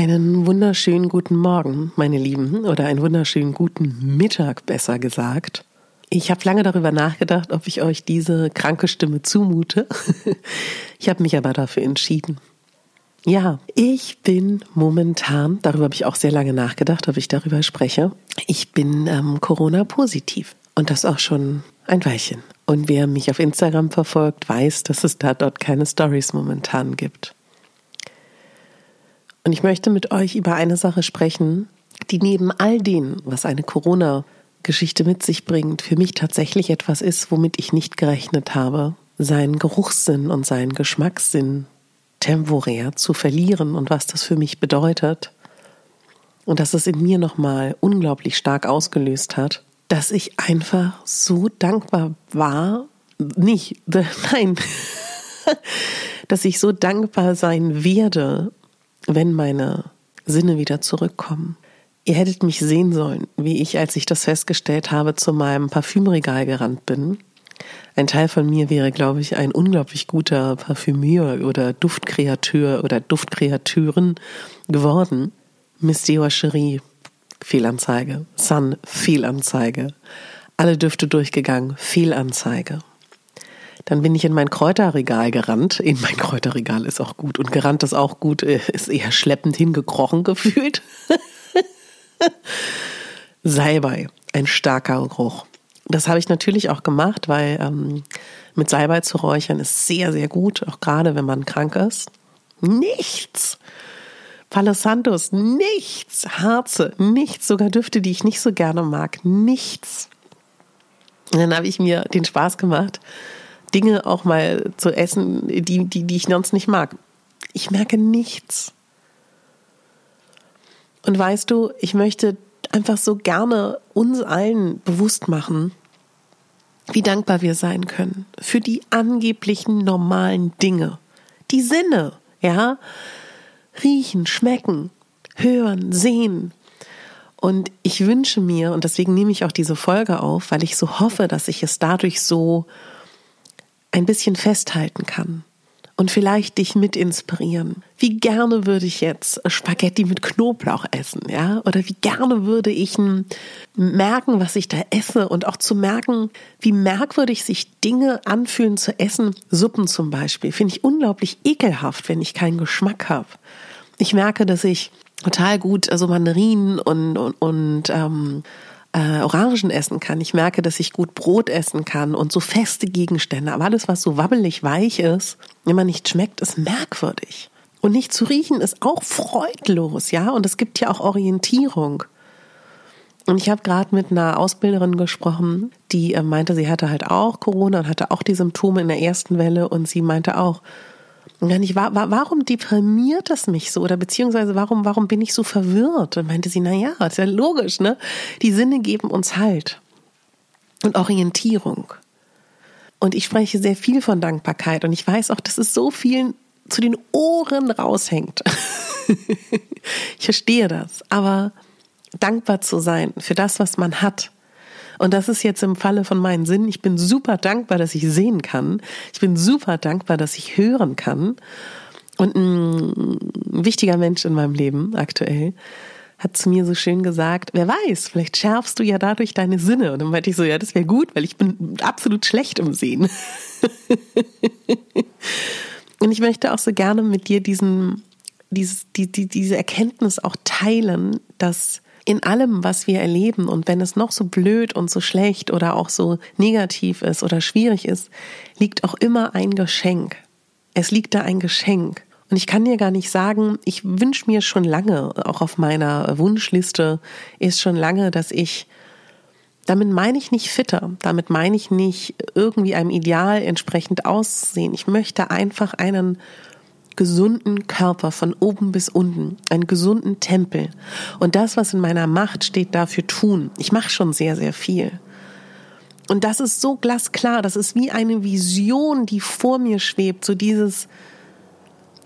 Einen wunderschönen guten Morgen, meine Lieben, oder einen wunderschönen guten Mittag, besser gesagt. Ich habe lange darüber nachgedacht, ob ich euch diese kranke Stimme zumute. Ich habe mich aber dafür entschieden. Ja, ich bin momentan, darüber habe ich auch sehr lange nachgedacht, ob ich darüber spreche. Ich bin ähm, Corona-positiv und das auch schon ein Weilchen. Und wer mich auf Instagram verfolgt, weiß, dass es da dort keine Stories momentan gibt. Und ich möchte mit euch über eine Sache sprechen, die neben all dem, was eine Corona-Geschichte mit sich bringt, für mich tatsächlich etwas ist, womit ich nicht gerechnet habe, seinen Geruchssinn und seinen Geschmackssinn temporär zu verlieren und was das für mich bedeutet. Und dass es in mir nochmal unglaublich stark ausgelöst hat, dass ich einfach so dankbar war, nicht, nein, dass ich so dankbar sein werde wenn meine Sinne wieder zurückkommen. Ihr hättet mich sehen sollen, wie ich, als ich das festgestellt habe, zu meinem Parfümregal gerannt bin. Ein Teil von mir wäre, glaube ich, ein unglaublich guter Parfümeur oder Duftkreateur oder Duftkreateurin geworden. Miss Cherie, Fehlanzeige. Sun, Fehlanzeige. Alle Düfte durchgegangen, Fehlanzeige. Dann bin ich in mein Kräuterregal gerannt. In mein Kräuterregal ist auch gut. Und gerannt ist auch gut, äh, ist eher schleppend hingekrochen gefühlt. Salbei, ein starker Geruch. Das habe ich natürlich auch gemacht, weil ähm, mit Salbei zu räuchern ist sehr, sehr gut, auch gerade wenn man krank ist. Nichts. Palo Santos, nichts. Harze, nichts. Sogar Düfte, die ich nicht so gerne mag, nichts. Und dann habe ich mir den Spaß gemacht, Dinge auch mal zu essen, die, die, die ich sonst nicht mag. Ich merke nichts. Und weißt du, ich möchte einfach so gerne uns allen bewusst machen, wie dankbar wir sein können für die angeblichen normalen Dinge. Die Sinne, ja? Riechen, schmecken, hören, sehen. Und ich wünsche mir, und deswegen nehme ich auch diese Folge auf, weil ich so hoffe, dass ich es dadurch so ein bisschen festhalten kann und vielleicht dich mit inspirieren. Wie gerne würde ich jetzt Spaghetti mit Knoblauch essen, ja? Oder wie gerne würde ich merken, was ich da esse und auch zu merken, wie merkwürdig sich Dinge anfühlen zu essen. Suppen zum Beispiel finde ich unglaublich ekelhaft, wenn ich keinen Geschmack habe. Ich merke, dass ich total gut also Mandarinen und und, und ähm, äh, Orangen essen kann. Ich merke, dass ich gut Brot essen kann und so feste Gegenstände. Aber alles, was so wabbelig weich ist, wenn man nicht schmeckt, ist merkwürdig. Und nicht zu riechen ist auch freudlos, ja. Und es gibt ja auch Orientierung. Und ich habe gerade mit einer Ausbilderin gesprochen, die äh, meinte, sie hatte halt auch Corona und hatte auch die Symptome in der ersten Welle. Und sie meinte auch, und dann ich, war, warum deprimiert das mich so? Oder beziehungsweise warum, warum bin ich so verwirrt? Und meinte sie, na ja, ist ja logisch, ne? Die Sinne geben uns Halt und Orientierung. Und ich spreche sehr viel von Dankbarkeit und ich weiß auch, dass es so vielen zu den Ohren raushängt. ich verstehe das. Aber dankbar zu sein für das, was man hat Und das ist jetzt im Falle von meinen Sinnen. Ich bin super dankbar, dass ich sehen kann. Ich bin super dankbar, dass ich hören kann. Und ein wichtiger Mensch in meinem Leben aktuell hat zu mir so schön gesagt, wer weiß, vielleicht schärfst du ja dadurch deine Sinne. Und dann meinte ich so, ja, das wäre gut, weil ich bin absolut schlecht im Sehen. Und ich möchte auch so gerne mit dir diesen, dieses, die, die, diese Erkenntnis auch teilen, dass in allem, was wir erleben und wenn es noch so blöd und so schlecht oder auch so negativ ist oder schwierig ist, liegt auch immer ein Geschenk. Es liegt da ein Geschenk. Und ich kann dir gar nicht sagen, ich wünsche mir schon lange, auch auf meiner Wunschliste ist schon lange, dass ich, damit meine ich nicht fitter, damit meine ich nicht irgendwie einem Ideal entsprechend aussehen. Ich möchte einfach einen gesunden Körper von oben bis unten, einen gesunden Tempel. Und das, was in meiner Macht steht, dafür tun. Ich mache schon sehr, sehr viel. Und das ist so glasklar, das ist wie eine Vision, die vor mir schwebt, so dieses,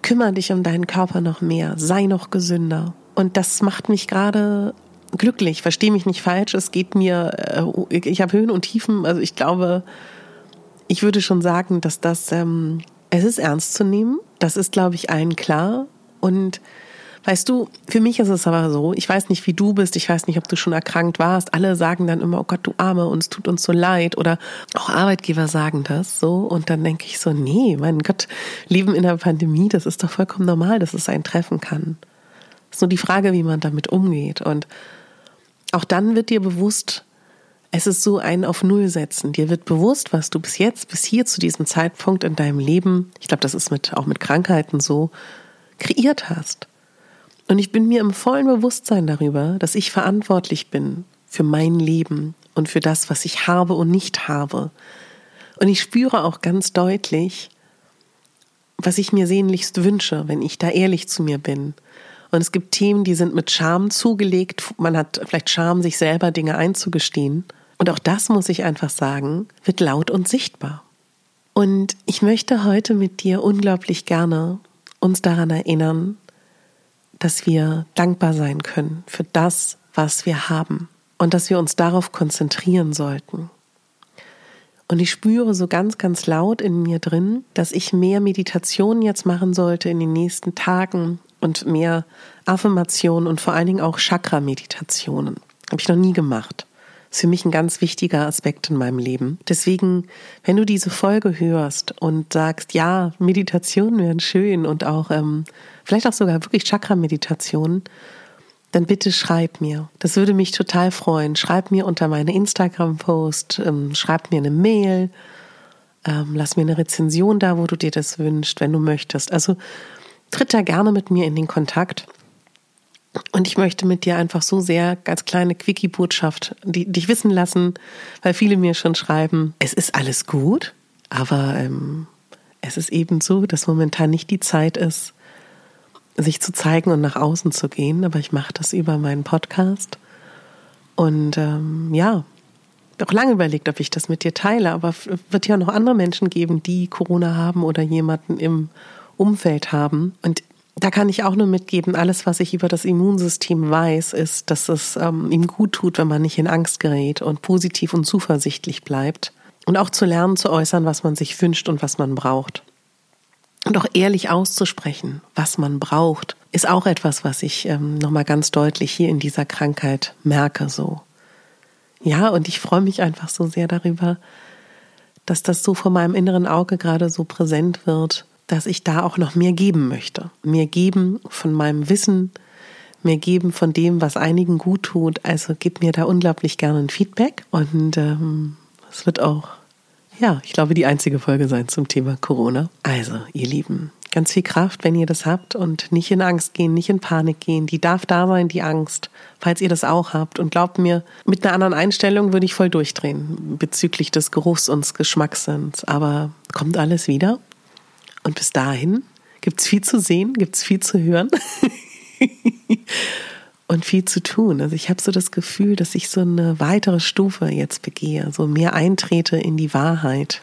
kümmere dich um deinen Körper noch mehr, sei noch gesünder. Und das macht mich gerade glücklich, verstehe mich nicht falsch, es geht mir, äh, ich habe Höhen und Tiefen, also ich glaube, ich würde schon sagen, dass das, ähm, es ist ernst zu nehmen, das ist, glaube ich, allen klar. Und weißt du, für mich ist es aber so, ich weiß nicht, wie du bist, ich weiß nicht, ob du schon erkrankt warst. Alle sagen dann immer, oh Gott, du Arme, uns tut uns so leid. Oder auch Arbeitgeber sagen das so. Und dann denke ich so, nee, mein Gott, Leben in der Pandemie, das ist doch vollkommen normal, dass es einen treffen kann. Es ist nur die Frage, wie man damit umgeht. Und auch dann wird dir bewusst, es ist so ein auf Null setzen. Dir wird bewusst, was du bis jetzt, bis hier zu diesem Zeitpunkt in deinem Leben, ich glaube, das ist mit, auch mit Krankheiten so, kreiert hast. Und ich bin mir im vollen Bewusstsein darüber, dass ich verantwortlich bin für mein Leben und für das, was ich habe und nicht habe. Und ich spüre auch ganz deutlich, was ich mir sehnlichst wünsche, wenn ich da ehrlich zu mir bin. Und es gibt Themen, die sind mit Scham zugelegt. Man hat vielleicht Scham, sich selber Dinge einzugestehen. Und auch das muss ich einfach sagen, wird laut und sichtbar. Und ich möchte heute mit dir unglaublich gerne uns daran erinnern, dass wir dankbar sein können für das, was wir haben und dass wir uns darauf konzentrieren sollten. Und ich spüre so ganz, ganz laut in mir drin, dass ich mehr Meditation jetzt machen sollte in den nächsten Tagen und mehr Affirmationen und vor allen Dingen auch Chakra-Meditationen. Habe ich noch nie gemacht ist für mich ein ganz wichtiger Aspekt in meinem Leben. Deswegen, wenn du diese Folge hörst und sagst, ja, Meditationen wären schön und auch ähm, vielleicht auch sogar wirklich Chakra-Meditationen, dann bitte schreib mir. Das würde mich total freuen. Schreib mir unter meine Instagram-Post, ähm, schreib mir eine Mail, ähm, lass mir eine Rezension da, wo du dir das wünschst, wenn du möchtest. Also tritt da gerne mit mir in den Kontakt. Und ich möchte mit dir einfach so sehr ganz kleine Quickie-Botschaft dich wissen lassen, weil viele mir schon schreiben, es ist alles gut, aber ähm, es ist eben so, dass momentan nicht die Zeit ist, sich zu zeigen und nach außen zu gehen. Aber ich mache das über meinen Podcast. Und ähm, ja, auch lange überlegt, ob ich das mit dir teile, aber wird ja noch andere Menschen geben, die Corona haben oder jemanden im Umfeld haben. Und da kann ich auch nur mitgeben, alles, was ich über das Immunsystem weiß, ist, dass es ähm, ihm gut tut, wenn man nicht in Angst gerät und positiv und zuversichtlich bleibt. Und auch zu lernen, zu äußern, was man sich wünscht und was man braucht. Und auch ehrlich auszusprechen, was man braucht, ist auch etwas, was ich ähm, nochmal ganz deutlich hier in dieser Krankheit merke, so. Ja, und ich freue mich einfach so sehr darüber, dass das so vor meinem inneren Auge gerade so präsent wird dass ich da auch noch mehr geben möchte. Mehr geben von meinem Wissen, mehr geben von dem, was einigen gut tut. Also gib mir da unglaublich gerne ein Feedback. Und ähm, es wird auch, ja, ich glaube, die einzige Folge sein zum Thema Corona. Also, ihr Lieben, ganz viel Kraft, wenn ihr das habt und nicht in Angst gehen, nicht in Panik gehen. Die darf da sein, die Angst, falls ihr das auch habt. Und glaubt mir, mit einer anderen Einstellung würde ich voll durchdrehen bezüglich des Geruchs und des Geschmackssinns. Aber kommt alles wieder und bis dahin gibt es viel zu sehen, gibt es viel zu hören und viel zu tun. Also ich habe so das Gefühl, dass ich so eine weitere Stufe jetzt begehe, so mehr eintrete in die Wahrheit.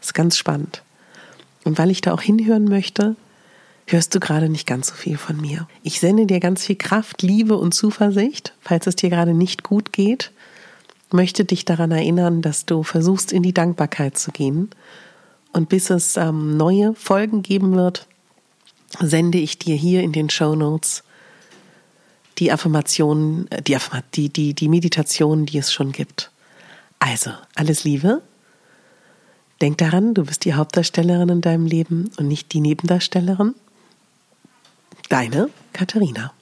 Das ist ganz spannend. Und weil ich da auch hinhören möchte, hörst du gerade nicht ganz so viel von mir. Ich sende dir ganz viel Kraft, Liebe und Zuversicht, falls es dir gerade nicht gut geht. möchte dich daran erinnern, dass du versuchst, in die Dankbarkeit zu gehen. Und bis es ähm, neue Folgen geben wird, sende ich dir hier in den Show Notes die Affirmationen, äh, die, die, die, die Meditationen, die es schon gibt. Also, alles Liebe. Denk daran, du bist die Hauptdarstellerin in deinem Leben und nicht die Nebendarstellerin. Deine Katharina.